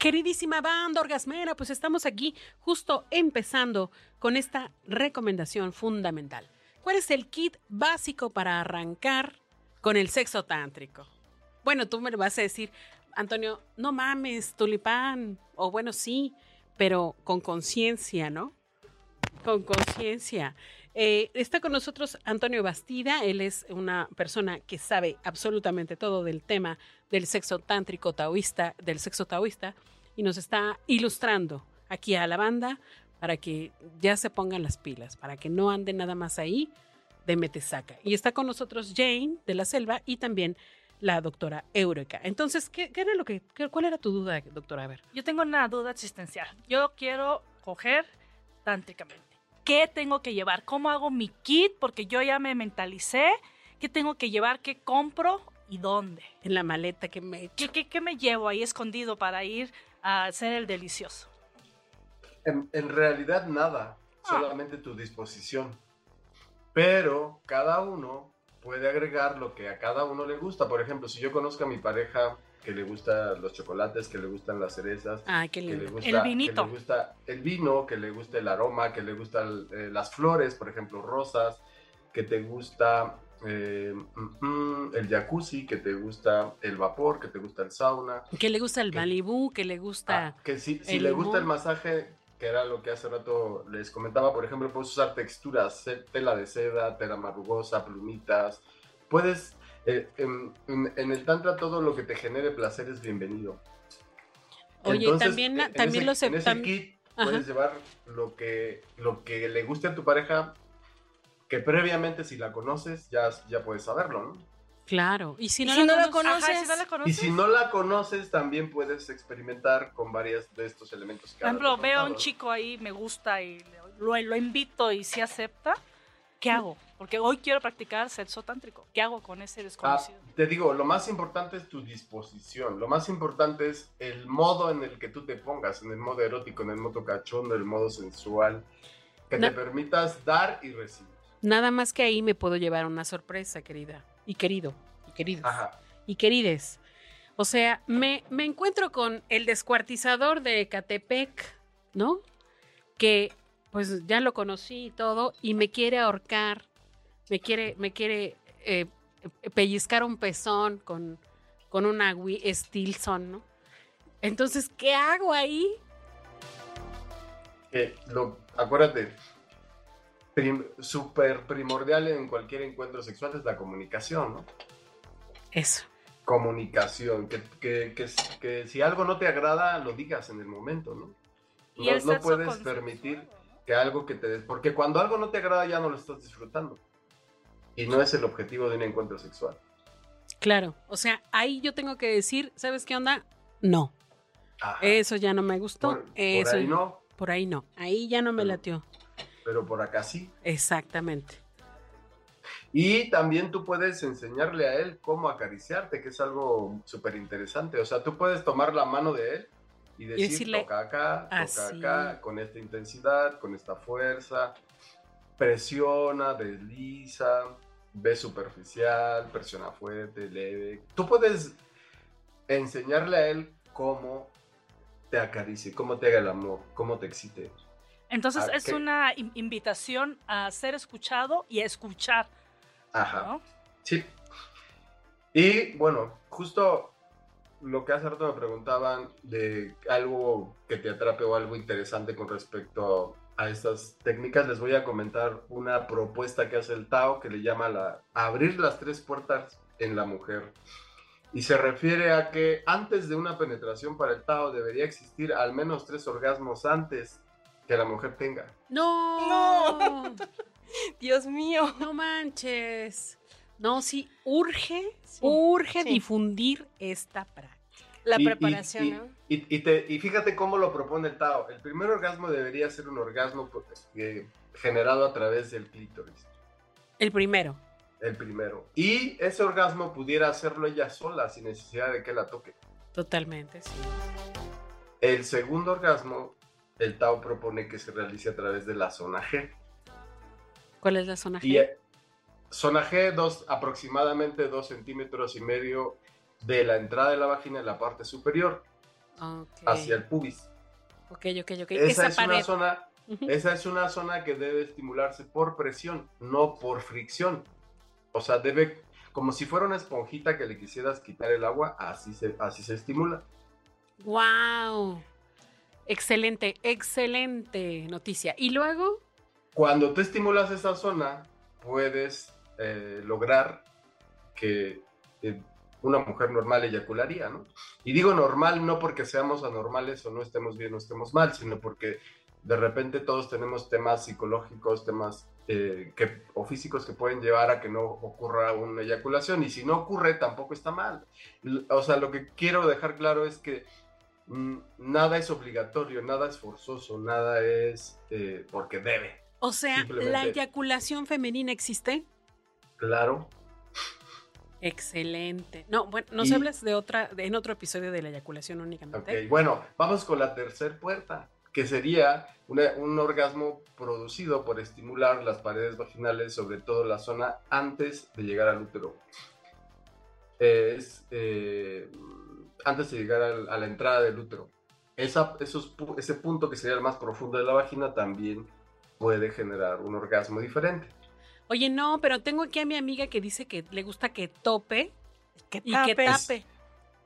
Queridísima banda orgasmera, pues estamos aquí justo empezando con esta recomendación fundamental. ¿Cuál es el kit básico para arrancar con el sexo tántrico? Bueno, tú me vas a decir, Antonio, no mames, tulipán, o bueno, sí, pero con conciencia, ¿no? Con conciencia. Eh, está con nosotros Antonio Bastida, él es una persona que sabe absolutamente todo del tema del sexo tántrico taoísta, del sexo taoísta, y nos está ilustrando aquí a la banda para que ya se pongan las pilas, para que no ande nada más ahí de metesaca. Y está con nosotros Jane de la Selva y también la doctora Eureka. Entonces, ¿qué, era lo que, ¿cuál era tu duda, doctora? A ver. Yo tengo una duda existencial. Yo quiero coger tántricamente. ¿Qué tengo que llevar? ¿Cómo hago mi kit? Porque yo ya me mentalicé. ¿Qué tengo que llevar? ¿Qué compro? ¿Y dónde? En la maleta que me... ¿Qué, qué, qué me llevo ahí escondido para ir a hacer el delicioso? En, en realidad nada, ah. solamente tu disposición. Pero cada uno puede agregar lo que a cada uno le gusta. Por ejemplo, si yo conozco a mi pareja que le gustan los chocolates, que le gustan las cerezas, que le gusta el vinito, que le gusta el vino, que le gusta el aroma, que le gustan eh, las flores, por ejemplo, rosas, que te gusta eh, el jacuzzi, que te gusta el vapor, que te gusta el sauna. Que le gusta el Malibu, que le gusta... Ah, que si, si le gusta el masaje, que era lo que hace rato les comentaba, por ejemplo, puedes usar texturas, tela de seda, tela marrugosa, plumitas. Puedes, eh, en, el tantra todo lo que te genere placer es bienvenido. Oye, también, también lo En ese kit puedes llevar lo que, lo que le guste a tu pareja, que previamente si la conoces ya, ya puedes saberlo, ¿no? Claro, y si no, la, conoces, y si no la conoces, también puedes experimentar con varios de estos elementos. Por ejemplo, veo a un chico ahí, me gusta y lo, lo invito y si acepta, ¿qué hago? Porque hoy quiero practicar sexo tántrico. ¿Qué hago con ese desconocido? Ah, te digo, lo más importante es tu disposición. Lo más importante es el modo en el que tú te pongas, en el modo erótico, en el modo cachondo, en el modo sensual, que te permitas dar y recibir. Nada más que ahí me puedo llevar una sorpresa, querida y querido, y queridos, y querides. O sea, me, me encuentro con el descuartizador de Catepec, ¿no? Que pues ya lo conocí y todo, y me quiere ahorcar, me quiere, me quiere eh, pellizcar un pezón con, con una Stilson, ¿no? Entonces, ¿qué hago ahí? lo, acuérdate, súper primordial en cualquier encuentro sexual es la comunicación, ¿no? Eso. Comunicación, que, que, si algo no te agrada, lo digas en el momento, ¿no? No, no puedes permitir que algo que te... des Porque cuando algo no te agrada ya no lo estás disfrutando. Y no es el objetivo de un encuentro sexual. Claro, o sea, ahí yo tengo que decir, ¿sabes qué onda? No. Eso ya no me gustó. Por, Eso, ahí no. Por ahí no. Ahí ya no me latió pero por acá sí. Exactamente. Y también tú puedes enseñarle a él cómo acariciarte, que es algo súper interesante. O sea, tú puedes tomar la mano de él y decirle, toca acá, toca acá, con esta intensidad, con esta fuerza, presiona, desliza, ve superficial, presiona fuerte, leve. Tú puedes enseñarle a él cómo te acaricie, cómo te haga el amor, cómo te excite. Entonces ah, es una invitación a ser escuchado y a escuchar. Ajá. Sí. Y bueno, justo lo que hace rato me preguntaban de algo que te atrape o algo interesante con respecto a estas técnicas, les voy a comentar una propuesta que hace el Tao que le llama la abrir las tres puertas en la mujer. Y se refiere a que antes de una penetración para el Tao debería existir al menos tres orgasmos antes que la mujer tenga. No. No. Dios mío. No manches. No, sí, urge, urge difundir esta práctica. La preparación, ¿no? Y, fíjate cómo lo propone el Tao. El primer orgasmo debería ser un orgasmo pues, generado a través del clítoris. El primero. El primero. Y ese orgasmo pudiera hacerlo ella sola, sin necesidad de que la toque. Totalmente, sí. El segundo orgasmo, el Tao propone que se realice a través de la zona G. ¿Cuál es la zona G? Y, eh, zona G, dos, aproximadamente dos centímetros y medio de la entrada de la vagina en la parte superior hacia el pubis. Ok, ok, ok. Esa, es una zona, esa es una zona que debe estimularse por presión, no por fricción. O sea, debe, como si fuera una esponjita que le quisieras quitar el agua, así se, así se estimula. ¡Wow! Excelente, excelente noticia. ¿Y luego? Cuando tú estimulas esa zona, puedes eh, lograr que una mujer normal eyacularía, ¿no? Y digo normal no porque seamos anormales o no estemos bien o estemos mal, sino porque de repente todos tenemos temas psicológicos, temas eh, que, o físicos que pueden llevar a que no ocurra una eyaculación. Y si no ocurre, tampoco está mal. O sea, lo que quiero dejar claro es que nada es obligatorio, nada es forzoso, nada es eh, porque debe. O sea, ¿la eyaculación femenina existe? Claro. Excelente. No, bueno, nos hablas de otra, en otro episodio de la eyaculación únicamente. Ok, bueno, vamos con la tercera puerta, que sería un orgasmo producido por estimular las paredes vaginales, sobre todo la zona antes de llegar al útero. Es eh, antes de llegar a la entrada del útero. Esa, esos, ese punto que sería el más profundo de la vagina también puede generar un orgasmo diferente. Oye, no, pero tengo aquí a mi amiga que dice que le gusta que tope y que tape.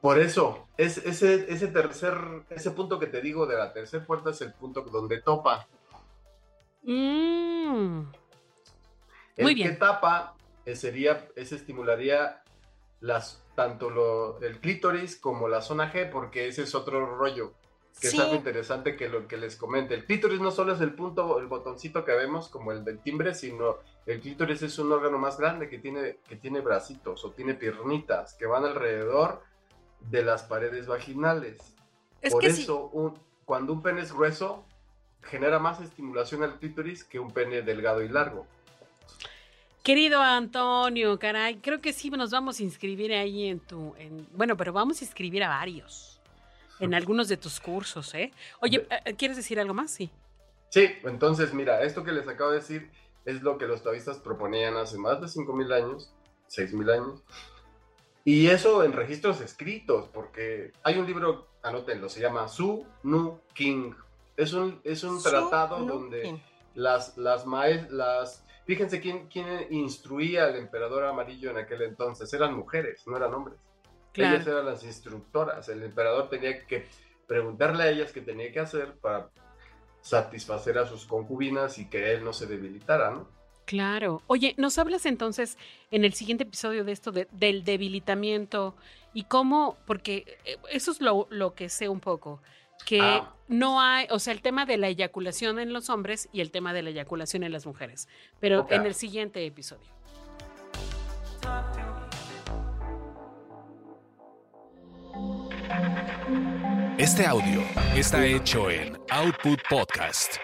Por eso, es, ese, ese tercer, ese punto que te digo de la tercera puerta es el punto donde topa. Mm. El Muy bien. que tapa eh, sería, ese estimularía las, tanto lo, el clítoris como la zona G, porque ese es otro rollo que es algo interesante que lo que les comente. El clítoris no solo es el punto, el botoncito que vemos como el del timbre, sino el clítoris es un órgano más grande que tiene, que tiene bracitos o tiene piernitas que van alrededor de las paredes vaginales. Por eso, cuando un pene es grueso, genera más estimulación al clítoris que un pene delgado y largo. Querido Antonio, caray, creo que sí nos vamos a inscribir ahí en tu... En, bueno, pero vamos a inscribir a varios en algunos de tus cursos, ¿eh? Oye, eh, ¿quieres decir algo más? Sí. Sí, entonces mira, esto que les acabo de decir es lo que los taoístas proponían hace más de 5.000 años, 6.000 años. Y eso en registros escritos, porque hay un libro, anótenlo, se llama Su Nu King. Es un, es un tratado donde las, las las... Fíjense quién, quién instruía al emperador amarillo en aquel entonces. Eran mujeres, no eran hombres. Ellas eran las instructoras. El emperador tenía que preguntarle a ellas qué tenía que hacer para satisfacer a sus concubinas y que él no se debilitara, ¿no? Claro. Oye, nos hablas entonces en el siguiente episodio de esto del debilitamiento y cómo, porque eh, eso es lo, que sé un poco, que ah. no hay, o sea, el tema de la eyaculación en los hombres y el tema de la eyaculación en las mujeres, pero en el siguiente episodio. Este audio está hecho en Output Podcast.